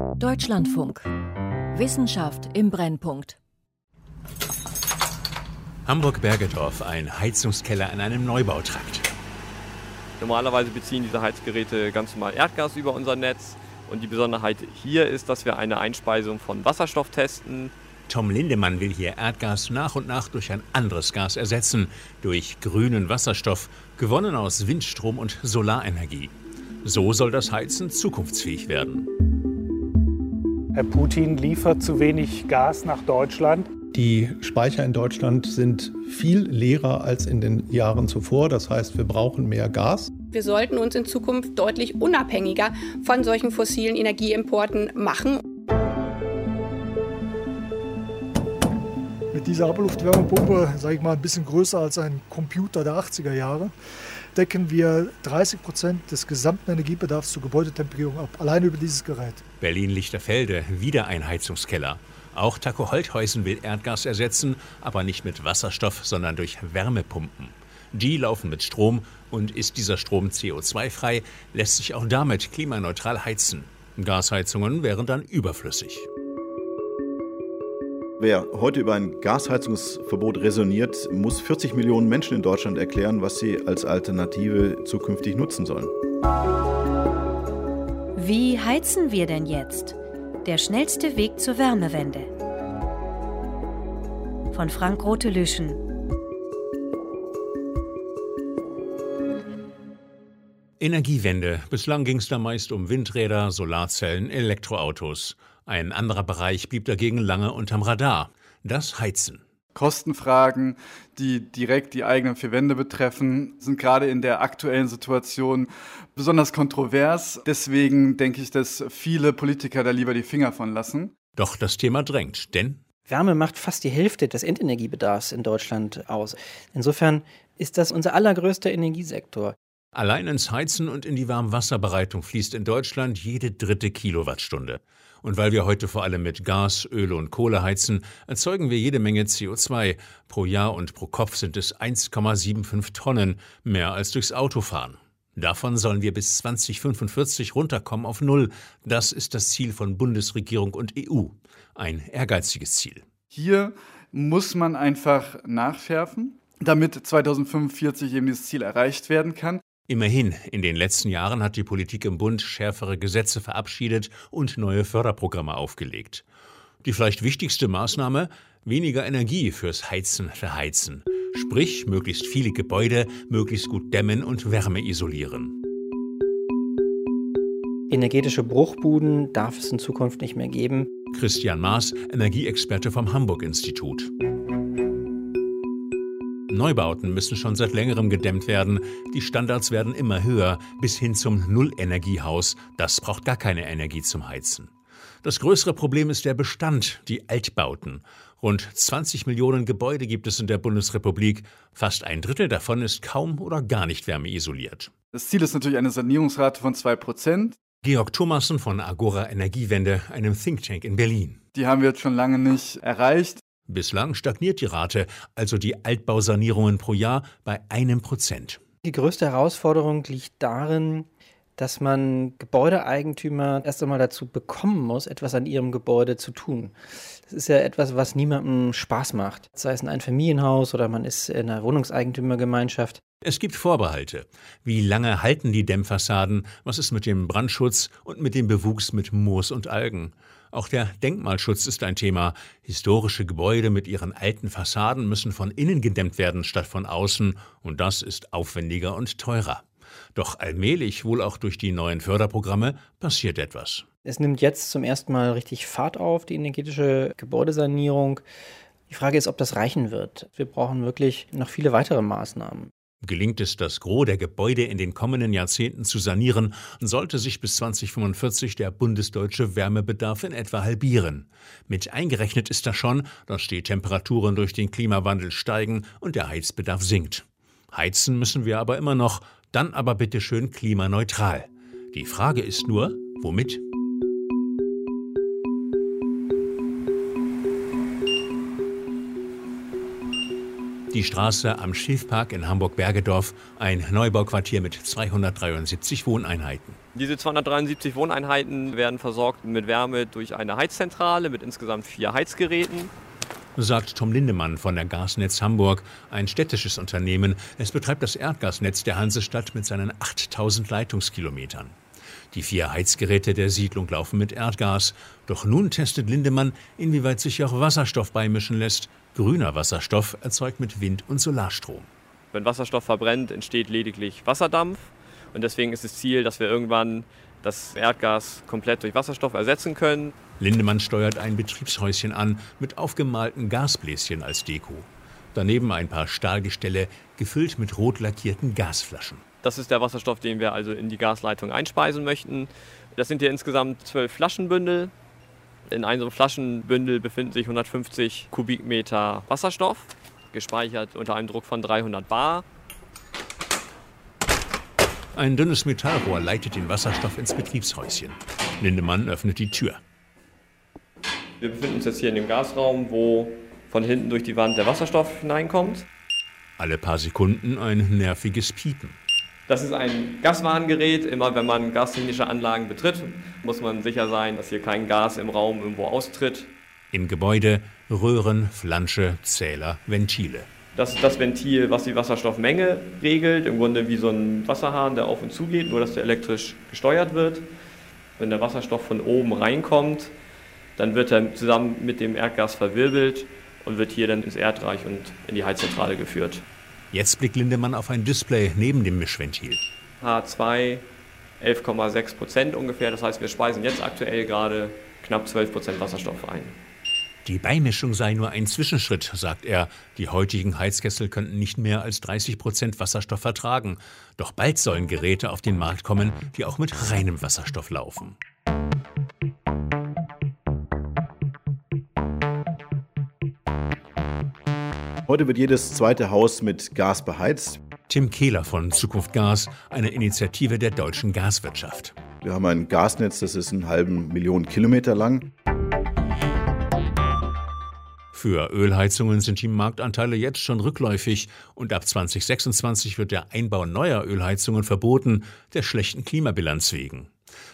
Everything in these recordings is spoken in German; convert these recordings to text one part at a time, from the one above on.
Deutschlandfunk. Wissenschaft im Brennpunkt. Hamburg-Bergedorf, ein Heizungskeller in einem Neubautrakt. Normalerweise beziehen diese Heizgeräte ganz normal Erdgas über unser Netz. Und die Besonderheit hier ist, dass wir eine Einspeisung von Wasserstoff testen. Tom Lindemann will hier Erdgas nach und nach durch ein anderes Gas ersetzen, durch grünen Wasserstoff, gewonnen aus Windstrom und Solarenergie. So soll das Heizen zukunftsfähig werden. Herr Putin liefert zu wenig Gas nach Deutschland. Die Speicher in Deutschland sind viel leerer als in den Jahren zuvor. Das heißt, wir brauchen mehr Gas. Wir sollten uns in Zukunft deutlich unabhängiger von solchen fossilen Energieimporten machen. Mit dieser Abluftwärmepumpe, sage ich mal, ein bisschen größer als ein Computer der 80er Jahre, decken wir 30 Prozent des gesamten Energiebedarfs zur Gebäudetemperierung ab, allein über dieses Gerät. Berlin-Lichterfelde, wieder ein Heizungskeller. Auch Taco Holthäusen will Erdgas ersetzen, aber nicht mit Wasserstoff, sondern durch Wärmepumpen. Die laufen mit Strom und ist dieser Strom CO2-frei, lässt sich auch damit klimaneutral heizen. Gasheizungen wären dann überflüssig. Wer heute über ein Gasheizungsverbot resoniert, muss 40 Millionen Menschen in Deutschland erklären, was sie als Alternative zukünftig nutzen sollen. Wie heizen wir denn jetzt? Der schnellste Weg zur Wärmewende. Von Frank Rote-Lüschen. Energiewende. Bislang ging es da meist um Windräder, Solarzellen, Elektroautos. Ein anderer Bereich blieb dagegen lange unterm Radar. Das Heizen. Kostenfragen, die direkt die eigenen vier Wände betreffen, sind gerade in der aktuellen Situation besonders kontrovers. Deswegen denke ich, dass viele Politiker da lieber die Finger von lassen. Doch das Thema drängt, denn Wärme macht fast die Hälfte des Endenergiebedarfs in Deutschland aus. Insofern ist das unser allergrößter Energiesektor. Allein ins Heizen und in die Warmwasserbereitung fließt in Deutschland jede dritte Kilowattstunde. Und weil wir heute vor allem mit Gas, Öl und Kohle heizen, erzeugen wir jede Menge CO2. Pro Jahr und pro Kopf sind es 1,75 Tonnen, mehr als durchs Autofahren. Davon sollen wir bis 2045 runterkommen auf Null. Das ist das Ziel von Bundesregierung und EU. Ein ehrgeiziges Ziel. Hier muss man einfach nachschärfen, damit 2045 eben dieses Ziel erreicht werden kann. Immerhin, in den letzten Jahren hat die Politik im Bund schärfere Gesetze verabschiedet und neue Förderprogramme aufgelegt. Die vielleicht wichtigste Maßnahme, weniger Energie fürs Heizen verheizen. Sprich, möglichst viele Gebäude möglichst gut dämmen und Wärme isolieren. Energetische Bruchbuden darf es in Zukunft nicht mehr geben. Christian Maas, Energieexperte vom Hamburg-Institut. Neubauten müssen schon seit längerem gedämmt werden. Die Standards werden immer höher, bis hin zum Nullenergiehaus. Das braucht gar keine Energie zum Heizen. Das größere Problem ist der Bestand, die Altbauten. Rund 20 Millionen Gebäude gibt es in der Bundesrepublik. Fast ein Drittel davon ist kaum oder gar nicht wärmeisoliert. Das Ziel ist natürlich eine Sanierungsrate von 2%. Georg Thomassen von Agora Energiewende, einem Think Tank in Berlin. Die haben wir jetzt schon lange nicht erreicht. Bislang stagniert die Rate, also die Altbausanierungen pro Jahr, bei einem Prozent. Die größte Herausforderung liegt darin, dass man Gebäudeeigentümer erst einmal dazu bekommen muss, etwas an ihrem Gebäude zu tun. Das ist ja etwas, was niemandem Spaß macht. Sei es in ein Familienhaus oder man ist in einer Wohnungseigentümergemeinschaft. Es gibt Vorbehalte. Wie lange halten die Dämmfassaden? Was ist mit dem Brandschutz und mit dem Bewuchs mit Moos und Algen? Auch der Denkmalschutz ist ein Thema. Historische Gebäude mit ihren alten Fassaden müssen von innen gedämmt werden statt von außen, und das ist aufwendiger und teurer. Doch allmählich, wohl auch durch die neuen Förderprogramme, passiert etwas. Es nimmt jetzt zum ersten Mal richtig Fahrt auf, die energetische Gebäudesanierung. Die Frage ist, ob das reichen wird. Wir brauchen wirklich noch viele weitere Maßnahmen. Gelingt es, das Gros der Gebäude in den kommenden Jahrzehnten zu sanieren, sollte sich bis 2045 der bundesdeutsche Wärmebedarf in etwa halbieren. Mit eingerechnet ist da schon, dass die Temperaturen durch den Klimawandel steigen und der Heizbedarf sinkt. Heizen müssen wir aber immer noch, dann aber bitte schön klimaneutral. Die Frage ist nur, womit? Die Straße am Schiffpark in Hamburg-Bergedorf, ein Neubauquartier mit 273 Wohneinheiten. Diese 273 Wohneinheiten werden versorgt mit Wärme durch eine Heizzentrale mit insgesamt vier Heizgeräten sagt Tom Lindemann von der Gasnetz Hamburg, ein städtisches Unternehmen. Es betreibt das Erdgasnetz der Hansestadt mit seinen 8000 Leitungskilometern. Die vier Heizgeräte der Siedlung laufen mit Erdgas. Doch nun testet Lindemann, inwieweit sich auch Wasserstoff beimischen lässt. Grüner Wasserstoff erzeugt mit Wind- und Solarstrom. Wenn Wasserstoff verbrennt, entsteht lediglich Wasserdampf. Und deswegen ist das Ziel, dass wir irgendwann das Erdgas komplett durch Wasserstoff ersetzen können. Lindemann steuert ein Betriebshäuschen an mit aufgemalten Gasbläschen als Deko. Daneben ein paar Stahlgestelle, gefüllt mit rot lackierten Gasflaschen. Das ist der Wasserstoff, den wir also in die Gasleitung einspeisen möchten. Das sind hier insgesamt zwölf Flaschenbündel. In einem Flaschenbündel befinden sich 150 Kubikmeter Wasserstoff, gespeichert unter einem Druck von 300 Bar. Ein dünnes Metallrohr leitet den Wasserstoff ins Betriebshäuschen. Lindemann öffnet die Tür. Wir befinden uns jetzt hier in dem Gasraum, wo von hinten durch die Wand der Wasserstoff hineinkommt. Alle paar Sekunden ein nerviges Piepen. Das ist ein Gaswarngerät. Immer wenn man gastechnische Anlagen betritt, muss man sicher sein, dass hier kein Gas im Raum irgendwo austritt. Im Gebäude Röhren, Flansche, Zähler, Ventile. Das ist das Ventil, was die Wasserstoffmenge regelt. Im Grunde wie so ein Wasserhahn, der auf und zu geht, nur dass der elektrisch gesteuert wird. Wenn der Wasserstoff von oben reinkommt, dann wird er zusammen mit dem Erdgas verwirbelt und wird hier dann ins Erdreich und in die Heizzentrale geführt. Jetzt blickt Lindemann auf ein Display neben dem Mischventil. H2 11,6 Prozent ungefähr. Das heißt, wir speisen jetzt aktuell gerade knapp 12 Prozent Wasserstoff ein. Die Beimischung sei nur ein Zwischenschritt, sagt er. Die heutigen Heizkessel könnten nicht mehr als 30 Prozent Wasserstoff vertragen. Doch bald sollen Geräte auf den Markt kommen, die auch mit reinem Wasserstoff laufen. Heute wird jedes zweite Haus mit Gas beheizt. Tim Kehler von Zukunft Gas, eine Initiative der deutschen Gaswirtschaft. Wir haben ein Gasnetz, das ist einen halben Million Kilometer lang. Für Ölheizungen sind die Marktanteile jetzt schon rückläufig und ab 2026 wird der Einbau neuer Ölheizungen verboten, der schlechten Klimabilanz wegen.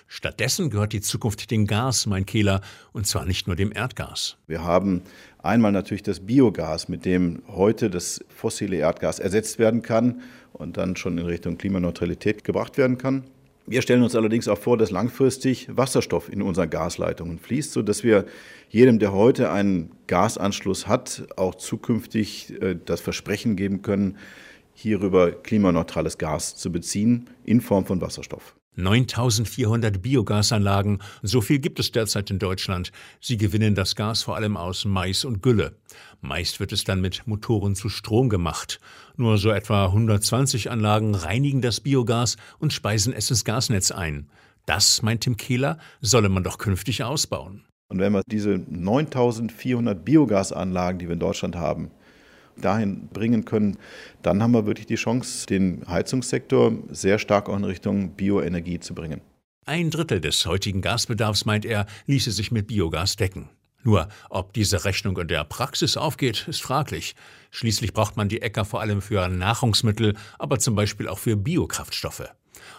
Stattdessen gehört die Zukunft dem Gas, mein Kehler, und zwar nicht nur dem Erdgas. Wir haben einmal natürlich das Biogas, mit dem heute das fossile Erdgas ersetzt werden kann und dann schon in Richtung Klimaneutralität gebracht werden kann. Wir stellen uns allerdings auch vor, dass langfristig Wasserstoff in unseren Gasleitungen fließt, sodass wir jedem, der heute einen Gasanschluss hat, auch zukünftig äh, das Versprechen geben können, hierüber klimaneutrales Gas zu beziehen in Form von Wasserstoff. 9400 Biogasanlagen, so viel gibt es derzeit in Deutschland. Sie gewinnen das Gas vor allem aus Mais und Gülle. Meist wird es dann mit Motoren zu Strom gemacht. Nur so etwa 120 Anlagen reinigen das Biogas und speisen es ins Gasnetz ein. Das, meint Tim Kehler, solle man doch künftig ausbauen. Und wenn wir diese 9400 Biogasanlagen, die wir in Deutschland haben, dahin bringen können, dann haben wir wirklich die Chance, den Heizungssektor sehr stark auch in Richtung Bioenergie zu bringen. Ein Drittel des heutigen Gasbedarfs, meint er, ließe sich mit Biogas decken. Nur, ob diese Rechnung in der Praxis aufgeht, ist fraglich. Schließlich braucht man die Äcker vor allem für Nahrungsmittel, aber zum Beispiel auch für Biokraftstoffe.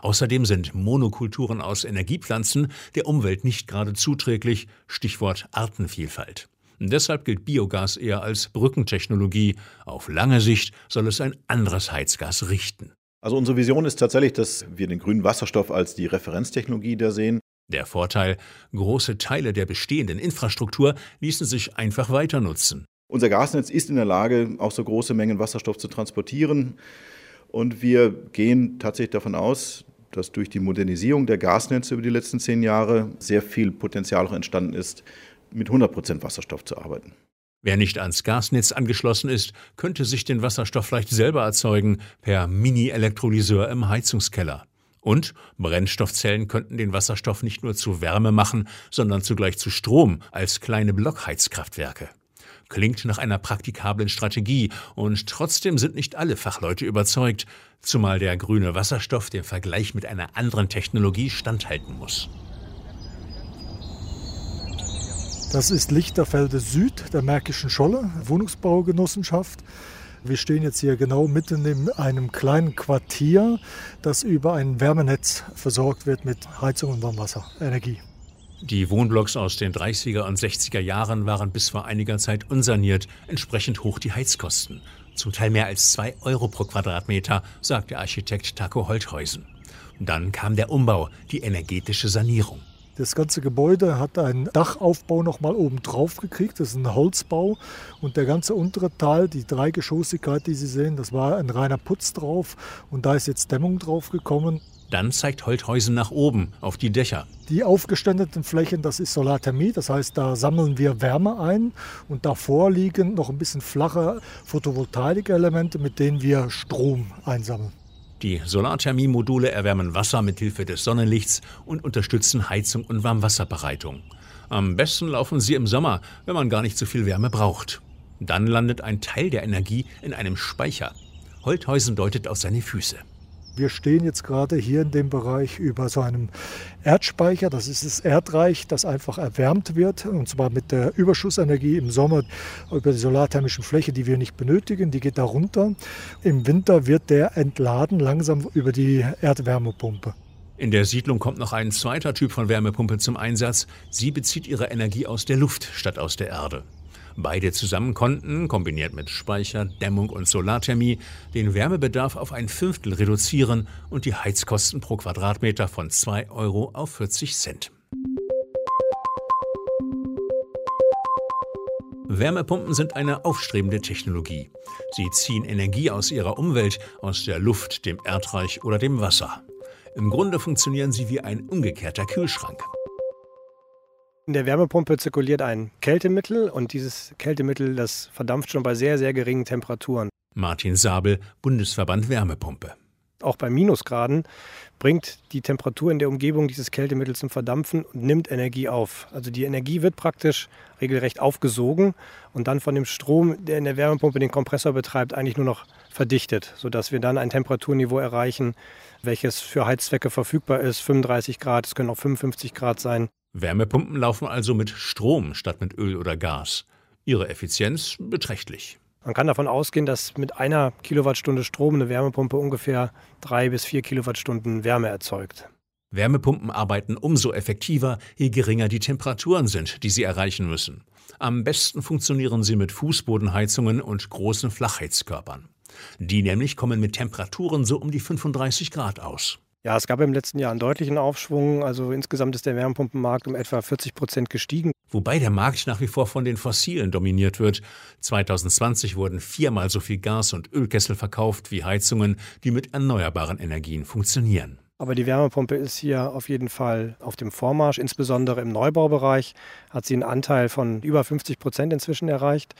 Außerdem sind Monokulturen aus Energiepflanzen der Umwelt nicht gerade zuträglich, Stichwort Artenvielfalt. Deshalb gilt Biogas eher als Brückentechnologie. Auf lange Sicht soll es ein anderes Heizgas richten. Also unsere Vision ist tatsächlich, dass wir den grünen Wasserstoff als die Referenztechnologie da sehen. Der Vorteil, große Teile der bestehenden Infrastruktur ließen sich einfach weiter nutzen. Unser Gasnetz ist in der Lage, auch so große Mengen Wasserstoff zu transportieren. Und wir gehen tatsächlich davon aus, dass durch die Modernisierung der Gasnetze über die letzten zehn Jahre sehr viel Potenzial auch entstanden ist, mit 100 Prozent Wasserstoff zu arbeiten. Wer nicht ans Gasnetz angeschlossen ist, könnte sich den Wasserstoff vielleicht selber erzeugen per Mini-Elektrolyseur im Heizungskeller. Und Brennstoffzellen könnten den Wasserstoff nicht nur zu Wärme machen, sondern zugleich zu Strom als kleine Blockheizkraftwerke. Klingt nach einer praktikablen Strategie und trotzdem sind nicht alle Fachleute überzeugt, zumal der grüne Wasserstoff dem Vergleich mit einer anderen Technologie standhalten muss. Das ist Lichterfelde Süd der Märkischen Scholle, Wohnungsbaugenossenschaft. Wir stehen jetzt hier genau mitten in einem kleinen Quartier, das über ein Wärmenetz versorgt wird mit Heizung und Warmwasser, Energie. Die Wohnblocks aus den 30er und 60er Jahren waren bis vor einiger Zeit unsaniert, entsprechend hoch die Heizkosten. Zum Teil mehr als zwei Euro pro Quadratmeter, sagt der Architekt Taco Holthäusen. Dann kam der Umbau, die energetische Sanierung. Das ganze Gebäude hat einen Dachaufbau noch mal oben drauf gekriegt. Das ist ein Holzbau. Und der ganze untere Teil, die Dreigeschossigkeit, die Sie sehen, das war ein reiner Putz drauf. Und da ist jetzt Dämmung drauf gekommen. Dann zeigt Holthäusen nach oben, auf die Dächer. Die aufgeständeten Flächen, das ist Solarthermie, das heißt, da sammeln wir Wärme ein und davor liegen noch ein bisschen flache Photovoltaikelemente, mit denen wir Strom einsammeln. Die Solarthermiemodule erwärmen Wasser mit Hilfe des Sonnenlichts und unterstützen Heizung und Warmwasserbereitung. Am besten laufen sie im Sommer, wenn man gar nicht so viel Wärme braucht. Dann landet ein Teil der Energie in einem Speicher. Holthäusen deutet auf seine Füße. Wir stehen jetzt gerade hier in dem Bereich über so einem Erdspeicher. Das ist das Erdreich, das einfach erwärmt wird. Und zwar mit der Überschussenergie im Sommer über die solarthermischen Fläche, die wir nicht benötigen. Die geht da runter. Im Winter wird der entladen langsam über die Erdwärmepumpe. In der Siedlung kommt noch ein zweiter Typ von Wärmepumpe zum Einsatz. Sie bezieht ihre Energie aus der Luft statt aus der Erde. Beide zusammen konnten, kombiniert mit Speicher, Dämmung und Solarthermie, den Wärmebedarf auf ein Fünftel reduzieren und die Heizkosten pro Quadratmeter von 2 Euro auf 40 Cent. Wärmepumpen sind eine aufstrebende Technologie. Sie ziehen Energie aus ihrer Umwelt, aus der Luft, dem Erdreich oder dem Wasser. Im Grunde funktionieren sie wie ein umgekehrter Kühlschrank. In der Wärmepumpe zirkuliert ein Kältemittel und dieses Kältemittel, das verdampft schon bei sehr, sehr geringen Temperaturen. Martin Sabel, Bundesverband Wärmepumpe. Auch bei Minusgraden bringt die Temperatur in der Umgebung dieses Kältemittels zum Verdampfen und nimmt Energie auf. Also die Energie wird praktisch regelrecht aufgesogen und dann von dem Strom, der in der Wärmepumpe den Kompressor betreibt, eigentlich nur noch verdichtet, sodass wir dann ein Temperaturniveau erreichen, welches für Heizzwecke verfügbar ist. 35 Grad, es können auch 55 Grad sein. Wärmepumpen laufen also mit Strom statt mit Öl oder Gas. Ihre Effizienz beträchtlich. Man kann davon ausgehen, dass mit einer Kilowattstunde Strom eine Wärmepumpe ungefähr drei bis vier Kilowattstunden Wärme erzeugt. Wärmepumpen arbeiten umso effektiver, je geringer die Temperaturen sind, die sie erreichen müssen. Am besten funktionieren sie mit Fußbodenheizungen und großen Flachheizkörpern. Die nämlich kommen mit Temperaturen so um die 35 Grad aus. Ja, es gab im letzten Jahr einen deutlichen Aufschwung. Also insgesamt ist der Wärmepumpenmarkt um etwa 40 Prozent gestiegen. Wobei der Markt nach wie vor von den Fossilen dominiert wird. 2020 wurden viermal so viel Gas- und Ölkessel verkauft wie Heizungen, die mit erneuerbaren Energien funktionieren. Aber die Wärmepumpe ist hier auf jeden Fall auf dem Vormarsch. Insbesondere im Neubaubereich hat sie einen Anteil von über 50 Prozent inzwischen erreicht.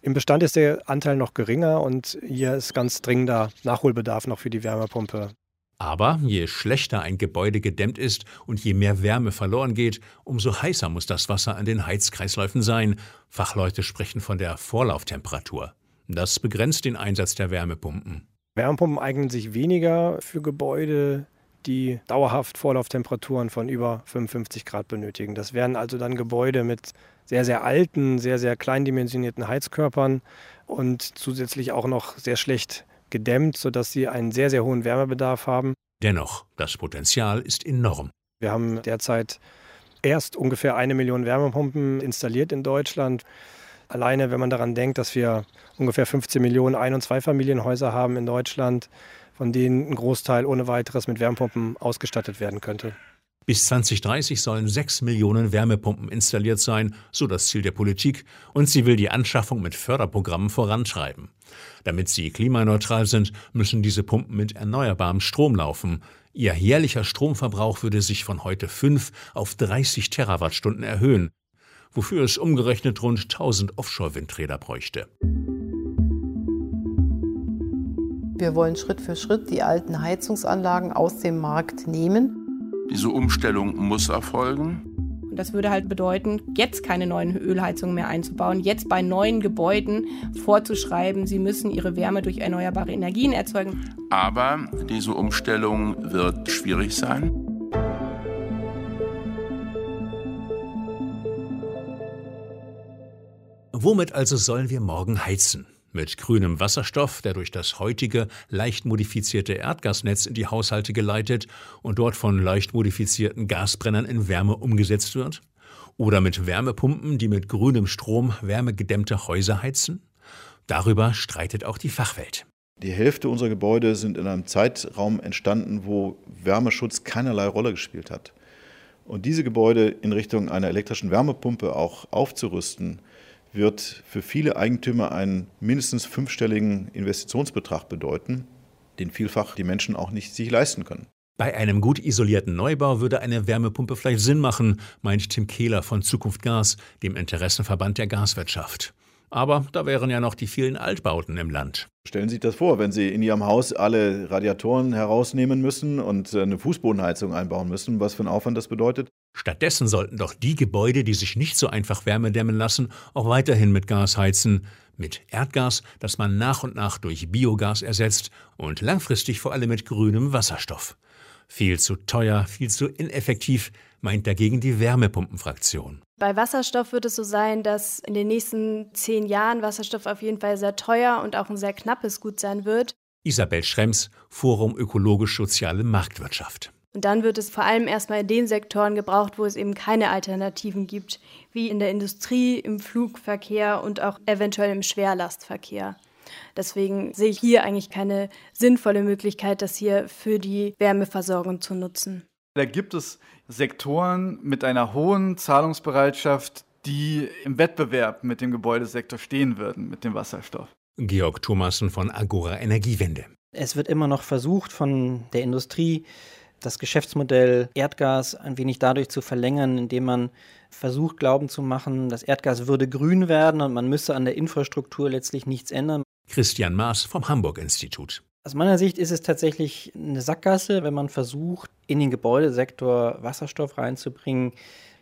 Im Bestand ist der Anteil noch geringer und hier ist ganz dringender Nachholbedarf noch für die Wärmepumpe. Aber je schlechter ein Gebäude gedämmt ist und je mehr Wärme verloren geht, umso heißer muss das Wasser an den Heizkreisläufen sein. Fachleute sprechen von der Vorlauftemperatur. Das begrenzt den Einsatz der Wärmepumpen. Wärmepumpen eignen sich weniger für Gebäude, die dauerhaft Vorlauftemperaturen von über 55 Grad benötigen. Das wären also dann Gebäude mit sehr, sehr alten, sehr, sehr kleindimensionierten Heizkörpern und zusätzlich auch noch sehr schlecht gedämmt, sodass sie einen sehr, sehr hohen Wärmebedarf haben. Dennoch, das Potenzial ist enorm. Wir haben derzeit erst ungefähr eine Million Wärmepumpen installiert in Deutschland. Alleine, wenn man daran denkt, dass wir ungefähr 15 Millionen Ein- und Zweifamilienhäuser haben in Deutschland, von denen ein Großteil ohne weiteres mit Wärmepumpen ausgestattet werden könnte. Bis 2030 sollen sechs Millionen Wärmepumpen installiert sein, so das Ziel der Politik, und sie will die Anschaffung mit Förderprogrammen vorantreiben. Damit sie klimaneutral sind, müssen diese Pumpen mit erneuerbarem Strom laufen. Ihr jährlicher Stromverbrauch würde sich von heute 5 auf 30 Terawattstunden erhöhen, wofür es umgerechnet rund 1000 Offshore-Windräder bräuchte. Wir wollen Schritt für Schritt die alten Heizungsanlagen aus dem Markt nehmen diese Umstellung muss erfolgen. Und das würde halt bedeuten, jetzt keine neuen Ölheizungen mehr einzubauen, jetzt bei neuen Gebäuden vorzuschreiben, sie müssen ihre Wärme durch erneuerbare Energien erzeugen. Aber diese Umstellung wird schwierig sein. Womit also sollen wir morgen heizen? Mit grünem Wasserstoff, der durch das heutige leicht modifizierte Erdgasnetz in die Haushalte geleitet und dort von leicht modifizierten Gasbrennern in Wärme umgesetzt wird? Oder mit Wärmepumpen, die mit grünem Strom wärmegedämmte Häuser heizen? Darüber streitet auch die Fachwelt. Die Hälfte unserer Gebäude sind in einem Zeitraum entstanden, wo Wärmeschutz keinerlei Rolle gespielt hat. Und diese Gebäude in Richtung einer elektrischen Wärmepumpe auch aufzurüsten, wird für viele Eigentümer einen mindestens fünfstelligen Investitionsbetrag bedeuten, den vielfach die Menschen auch nicht sich leisten können. Bei einem gut isolierten Neubau würde eine Wärmepumpe vielleicht Sinn machen, meint Tim Kehler von Zukunft Gas, dem Interessenverband der Gaswirtschaft. Aber da wären ja noch die vielen Altbauten im Land. Stellen Sie sich das vor, wenn Sie in Ihrem Haus alle Radiatoren herausnehmen müssen und eine Fußbodenheizung einbauen müssen, was für ein Aufwand das bedeutet? Stattdessen sollten doch die Gebäude, die sich nicht so einfach Wärme dämmen lassen, auch weiterhin mit Gas heizen. Mit Erdgas, das man nach und nach durch Biogas ersetzt und langfristig vor allem mit grünem Wasserstoff. Viel zu teuer, viel zu ineffektiv, meint dagegen die Wärmepumpenfraktion. Bei Wasserstoff wird es so sein, dass in den nächsten zehn Jahren Wasserstoff auf jeden Fall sehr teuer und auch ein sehr knappes Gut sein wird. Isabel Schrems, Forum Ökologisch-Soziale Marktwirtschaft. Und dann wird es vor allem erstmal in den Sektoren gebraucht, wo es eben keine Alternativen gibt, wie in der Industrie, im Flugverkehr und auch eventuell im Schwerlastverkehr. Deswegen sehe ich hier eigentlich keine sinnvolle Möglichkeit, das hier für die Wärmeversorgung zu nutzen. Da gibt es Sektoren mit einer hohen Zahlungsbereitschaft, die im Wettbewerb mit dem Gebäudesektor stehen würden, mit dem Wasserstoff. Georg Thomassen von Agora Energiewende. Es wird immer noch versucht von der Industrie, das Geschäftsmodell Erdgas ein wenig dadurch zu verlängern, indem man versucht, glauben zu machen, das Erdgas würde grün werden und man müsse an der Infrastruktur letztlich nichts ändern. Christian Maas vom Hamburg-Institut. Aus meiner Sicht ist es tatsächlich eine Sackgasse, wenn man versucht, in den Gebäudesektor Wasserstoff reinzubringen.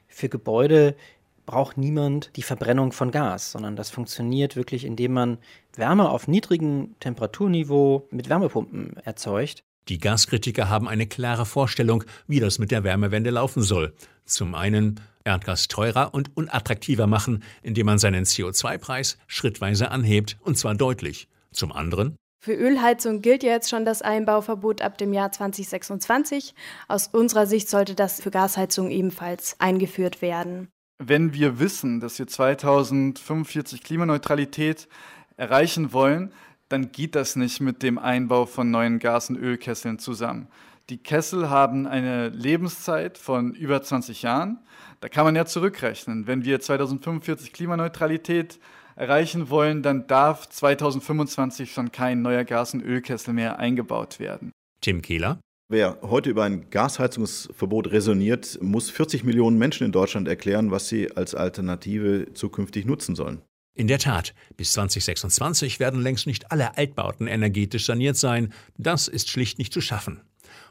Für Gebäude braucht niemand die Verbrennung von Gas, sondern das funktioniert wirklich, indem man Wärme auf niedrigem Temperaturniveau mit Wärmepumpen erzeugt. Die Gaskritiker haben eine klare Vorstellung, wie das mit der Wärmewende laufen soll. Zum einen Erdgas teurer und unattraktiver machen, indem man seinen CO2-Preis schrittweise anhebt, und zwar deutlich. Zum anderen für Ölheizung gilt ja jetzt schon das Einbauverbot ab dem Jahr 2026. Aus unserer Sicht sollte das für Gasheizung ebenfalls eingeführt werden. Wenn wir wissen, dass wir 2045 Klimaneutralität erreichen wollen, dann geht das nicht mit dem Einbau von neuen Gas- und Ölkesseln zusammen. Die Kessel haben eine Lebenszeit von über 20 Jahren. Da kann man ja zurückrechnen. Wenn wir 2045 Klimaneutralität erreichen wollen, dann darf 2025 schon kein neuer Gas- und Ölkessel mehr eingebaut werden. Tim Kehler. Wer heute über ein Gasheizungsverbot resoniert, muss 40 Millionen Menschen in Deutschland erklären, was sie als Alternative zukünftig nutzen sollen. In der Tat, bis 2026 werden längst nicht alle Altbauten energetisch saniert sein. Das ist schlicht nicht zu schaffen.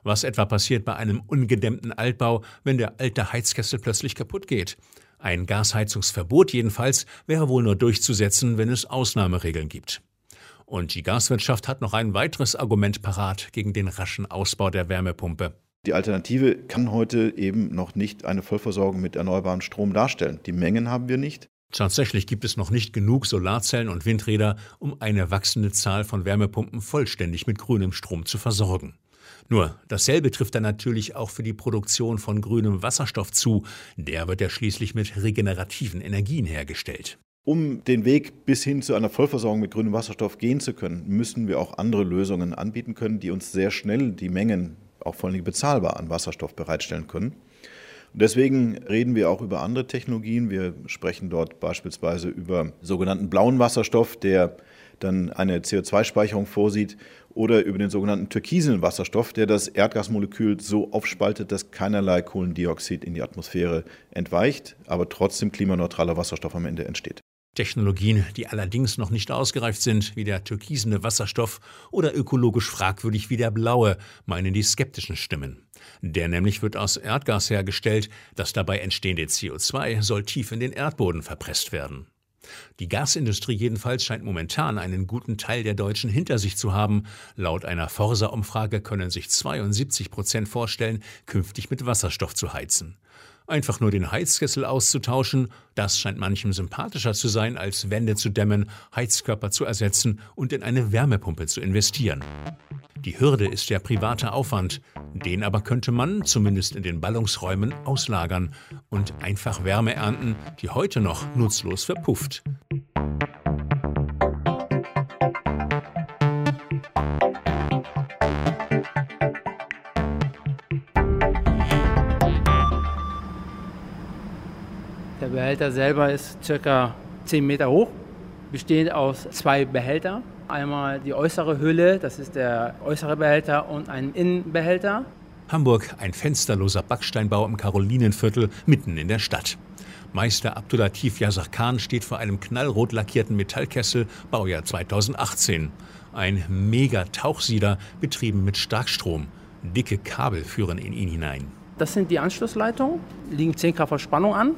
Was etwa passiert bei einem ungedämmten Altbau, wenn der alte Heizkessel plötzlich kaputt geht? Ein Gasheizungsverbot jedenfalls wäre wohl nur durchzusetzen, wenn es Ausnahmeregeln gibt. Und die Gaswirtschaft hat noch ein weiteres Argument parat gegen den raschen Ausbau der Wärmepumpe. Die Alternative kann heute eben noch nicht eine Vollversorgung mit erneuerbarem Strom darstellen. Die Mengen haben wir nicht. Tatsächlich gibt es noch nicht genug Solarzellen und Windräder, um eine wachsende Zahl von Wärmepumpen vollständig mit grünem Strom zu versorgen. Nur, dasselbe trifft dann natürlich auch für die Produktion von grünem Wasserstoff zu. Der wird ja schließlich mit regenerativen Energien hergestellt. Um den Weg bis hin zu einer Vollversorgung mit grünem Wasserstoff gehen zu können, müssen wir auch andere Lösungen anbieten können, die uns sehr schnell die Mengen, auch vor allem bezahlbar, an Wasserstoff bereitstellen können. Und deswegen reden wir auch über andere Technologien. Wir sprechen dort beispielsweise über sogenannten blauen Wasserstoff, der dann eine CO2-Speicherung vorsieht, oder über den sogenannten türkisen Wasserstoff, der das Erdgasmolekül so aufspaltet, dass keinerlei Kohlendioxid in die Atmosphäre entweicht, aber trotzdem klimaneutraler Wasserstoff am Ende entsteht. Technologien, die allerdings noch nicht ausgereift sind, wie der türkisene Wasserstoff oder ökologisch fragwürdig wie der blaue, meinen die skeptischen Stimmen. Der nämlich wird aus Erdgas hergestellt, das dabei entstehende CO2 soll tief in den Erdboden verpresst werden. Die Gasindustrie jedenfalls scheint momentan einen guten Teil der Deutschen hinter sich zu haben. Laut einer Forsa-Umfrage können sich 72 Prozent vorstellen, künftig mit Wasserstoff zu heizen. Einfach nur den Heizkessel auszutauschen, das scheint manchem sympathischer zu sein, als Wände zu dämmen, Heizkörper zu ersetzen und in eine Wärmepumpe zu investieren. Die Hürde ist der private Aufwand, den aber könnte man, zumindest in den Ballungsräumen, auslagern und einfach Wärme ernten, die heute noch nutzlos verpufft. Behälter selber ist ca. 10 Meter hoch, besteht aus zwei Behältern. Einmal die äußere Hülle, das ist der äußere Behälter, und ein Innenbehälter. Hamburg, ein fensterloser Backsteinbau im Karolinenviertel mitten in der Stadt. Meister Abdulatif Khan steht vor einem knallrot lackierten Metallkessel, Baujahr 2018. Ein Mega-Tauchsieder, betrieben mit Starkstrom. Dicke Kabel führen in ihn hinein. Das sind die Anschlussleitungen, liegen 10 kV Spannung an.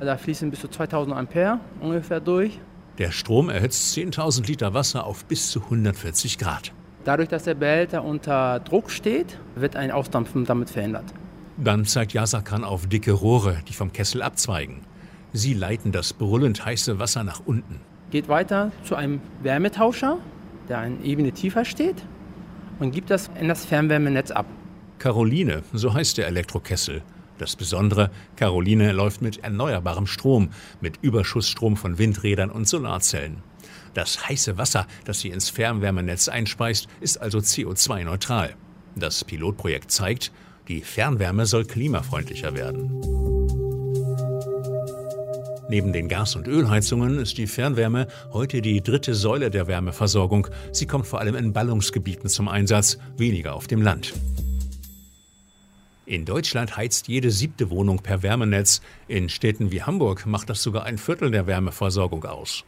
Da fließen bis zu 2000 Ampere ungefähr durch. Der Strom erhitzt 10.000 Liter Wasser auf bis zu 140 Grad. Dadurch, dass der Behälter unter Druck steht, wird ein Ausdampfen damit verhindert. Dann zeigt Yasakan auf dicke Rohre, die vom Kessel abzweigen. Sie leiten das brüllend heiße Wasser nach unten. Geht weiter zu einem Wärmetauscher, der eine Ebene tiefer steht, und gibt das in das Fernwärmenetz ab. Caroline, so heißt der Elektrokessel. Das Besondere, Caroline läuft mit erneuerbarem Strom, mit Überschussstrom von Windrädern und Solarzellen. Das heiße Wasser, das sie ins Fernwärmenetz einspeist, ist also CO2-neutral. Das Pilotprojekt zeigt, die Fernwärme soll klimafreundlicher werden. Neben den Gas- und Ölheizungen ist die Fernwärme heute die dritte Säule der Wärmeversorgung. Sie kommt vor allem in Ballungsgebieten zum Einsatz, weniger auf dem Land. In Deutschland heizt jede siebte Wohnung per Wärmenetz. In Städten wie Hamburg macht das sogar ein Viertel der Wärmeversorgung aus.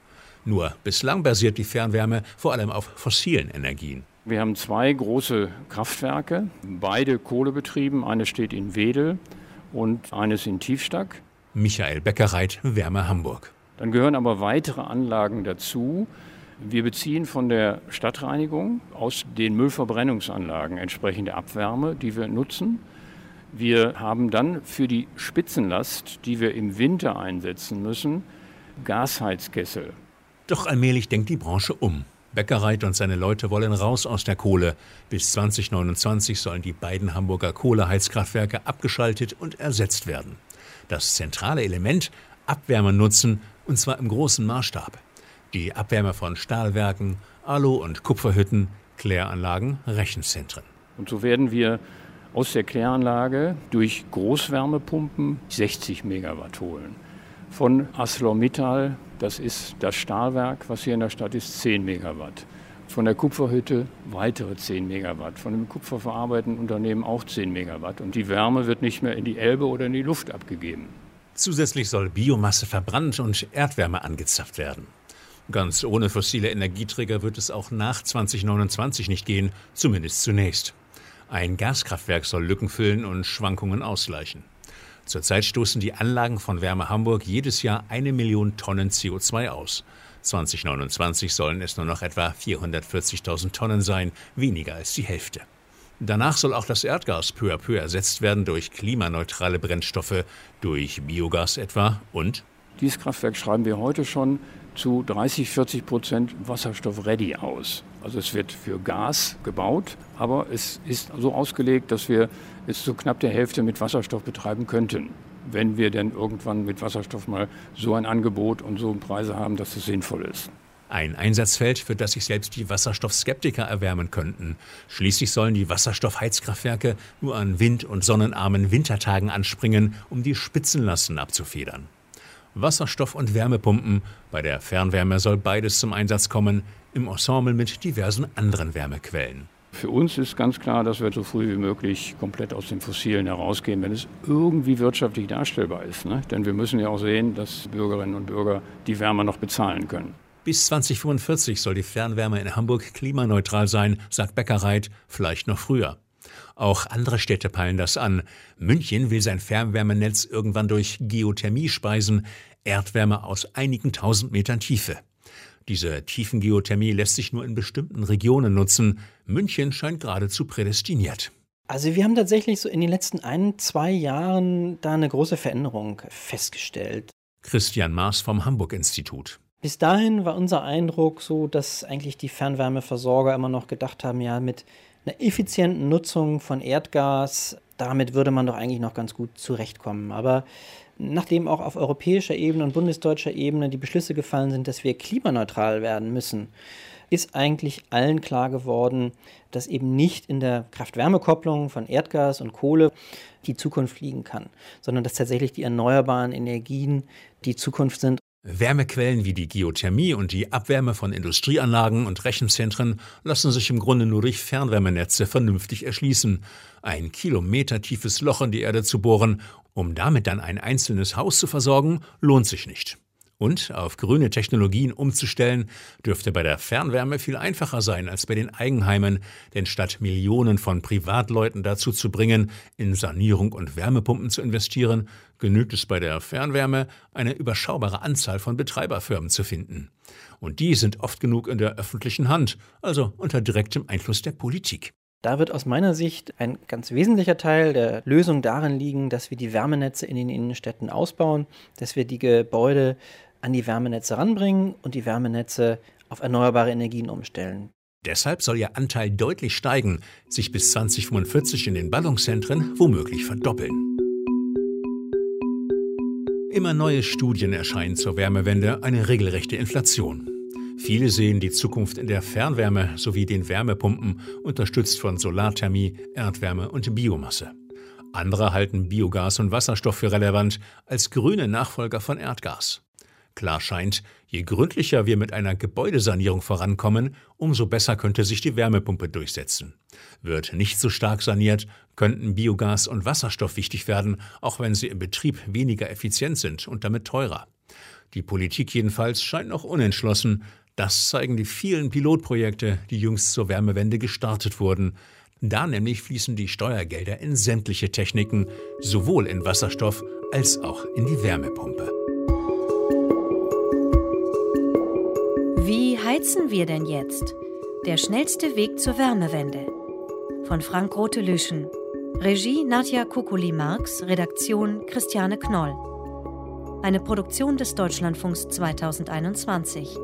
Nur bislang basiert die Fernwärme vor allem auf fossilen Energien. Wir haben zwei große Kraftwerke, beide kohlebetrieben. Eines steht in Wedel und eines in Tiefstack. Michael Beckerreit, Wärme Hamburg. Dann gehören aber weitere Anlagen dazu. Wir beziehen von der Stadtreinigung aus den Müllverbrennungsanlagen entsprechende Abwärme, die wir nutzen. Wir haben dann für die Spitzenlast, die wir im Winter einsetzen müssen, Gasheizkessel. Doch allmählich denkt die Branche um. Beckerreit und seine Leute wollen raus aus der Kohle. Bis 2029 sollen die beiden Hamburger Kohleheizkraftwerke abgeschaltet und ersetzt werden. Das zentrale Element Abwärme nutzen, und zwar im großen Maßstab. Die Abwärme von Stahlwerken, Alu- und Kupferhütten, Kläranlagen, Rechenzentren. Und so werden wir aus der Kläranlage durch Großwärmepumpen 60 Megawatt holen. Von ArcelorMittal, das ist das Stahlwerk, was hier in der Stadt ist, 10 Megawatt. Von der Kupferhütte weitere 10 Megawatt. Von dem kupferverarbeitenden Unternehmen auch 10 Megawatt. Und die Wärme wird nicht mehr in die Elbe oder in die Luft abgegeben. Zusätzlich soll Biomasse verbrannt und Erdwärme angezapft werden. Ganz ohne fossile Energieträger wird es auch nach 2029 nicht gehen, zumindest zunächst. Ein Gaskraftwerk soll Lücken füllen und Schwankungen ausgleichen. Zurzeit stoßen die Anlagen von Wärme Hamburg jedes Jahr eine Million Tonnen CO2 aus. 2029 sollen es nur noch etwa 440.000 Tonnen sein, weniger als die Hälfte. Danach soll auch das Erdgas peu à peu ersetzt werden durch klimaneutrale Brennstoffe, durch Biogas etwa und dieses Kraftwerk schreiben wir heute schon zu 30, 40 Prozent Wasserstoff-ready aus. Also es wird für Gas gebaut, aber es ist so ausgelegt, dass wir es zu knapp der Hälfte mit Wasserstoff betreiben könnten, wenn wir denn irgendwann mit Wasserstoff mal so ein Angebot und so Preise haben, dass es sinnvoll ist. Ein Einsatzfeld, für das sich selbst die Wasserstoffskeptiker erwärmen könnten. Schließlich sollen die Wasserstoffheizkraftwerke nur an wind- und sonnenarmen Wintertagen anspringen, um die Spitzenlasten abzufedern. Wasserstoff- und Wärmepumpen. Bei der Fernwärme soll beides zum Einsatz kommen, im Ensemble mit diversen anderen Wärmequellen. Für uns ist ganz klar, dass wir so früh wie möglich komplett aus den Fossilen herausgehen, wenn es irgendwie wirtschaftlich darstellbar ist. Ne? Denn wir müssen ja auch sehen, dass Bürgerinnen und Bürger die Wärme noch bezahlen können. Bis 2045 soll die Fernwärme in Hamburg klimaneutral sein, sagt Beckerreit, vielleicht noch früher. Auch andere Städte peilen das an. München will sein Fernwärmenetz irgendwann durch Geothermie speisen, Erdwärme aus einigen tausend Metern Tiefe. Diese Tiefengeothermie lässt sich nur in bestimmten Regionen nutzen. München scheint geradezu prädestiniert. Also wir haben tatsächlich so in den letzten ein, zwei Jahren da eine große Veränderung festgestellt. Christian Maas vom Hamburg-Institut. Bis dahin war unser Eindruck so, dass eigentlich die Fernwärmeversorger immer noch gedacht haben, ja, mit einer effizienten Nutzung von Erdgas, damit würde man doch eigentlich noch ganz gut zurechtkommen. Aber nachdem auch auf europäischer Ebene und bundesdeutscher Ebene die Beschlüsse gefallen sind, dass wir klimaneutral werden müssen, ist eigentlich allen klar geworden, dass eben nicht in der Kraft-Wärme-Kopplung von Erdgas und Kohle die Zukunft liegen kann, sondern dass tatsächlich die erneuerbaren Energien die Zukunft sind. Wärmequellen wie die Geothermie und die Abwärme von Industrieanlagen und Rechenzentren lassen sich im Grunde nur durch Fernwärmenetze vernünftig erschließen. Ein kilometertiefes Loch in die Erde zu bohren, um damit dann ein einzelnes Haus zu versorgen, lohnt sich nicht. Und auf grüne Technologien umzustellen, dürfte bei der Fernwärme viel einfacher sein als bei den Eigenheimen, denn statt Millionen von Privatleuten dazu zu bringen, in Sanierung und Wärmepumpen zu investieren, genügt es bei der Fernwärme, eine überschaubare Anzahl von Betreiberfirmen zu finden. Und die sind oft genug in der öffentlichen Hand, also unter direktem Einfluss der Politik. Da wird aus meiner Sicht ein ganz wesentlicher Teil der Lösung darin liegen, dass wir die Wärmenetze in den Innenstädten ausbauen, dass wir die Gebäude an die Wärmenetze ranbringen und die Wärmenetze auf erneuerbare Energien umstellen. Deshalb soll ihr Anteil deutlich steigen, sich bis 2045 in den Ballungszentren womöglich verdoppeln. Immer neue Studien erscheinen zur Wärmewende eine regelrechte Inflation. Viele sehen die Zukunft in der Fernwärme sowie den Wärmepumpen, unterstützt von Solarthermie, Erdwärme und Biomasse. Andere halten Biogas und Wasserstoff für relevant als grüne Nachfolger von Erdgas. Klar scheint, je gründlicher wir mit einer Gebäudesanierung vorankommen, umso besser könnte sich die Wärmepumpe durchsetzen. Wird nicht so stark saniert, könnten Biogas und Wasserstoff wichtig werden, auch wenn sie im Betrieb weniger effizient sind und damit teurer. Die Politik jedenfalls scheint noch unentschlossen. Das zeigen die vielen Pilotprojekte, die jüngst zur Wärmewende gestartet wurden. Da nämlich fließen die Steuergelder in sämtliche Techniken, sowohl in Wasserstoff als auch in die Wärmepumpe. Heizen wir denn jetzt? Der schnellste Weg zur Wärmewende. Von Frank Rote-Lüschen. Regie Nadja Kukuli-Marx, Redaktion Christiane Knoll. Eine Produktion des Deutschlandfunks 2021.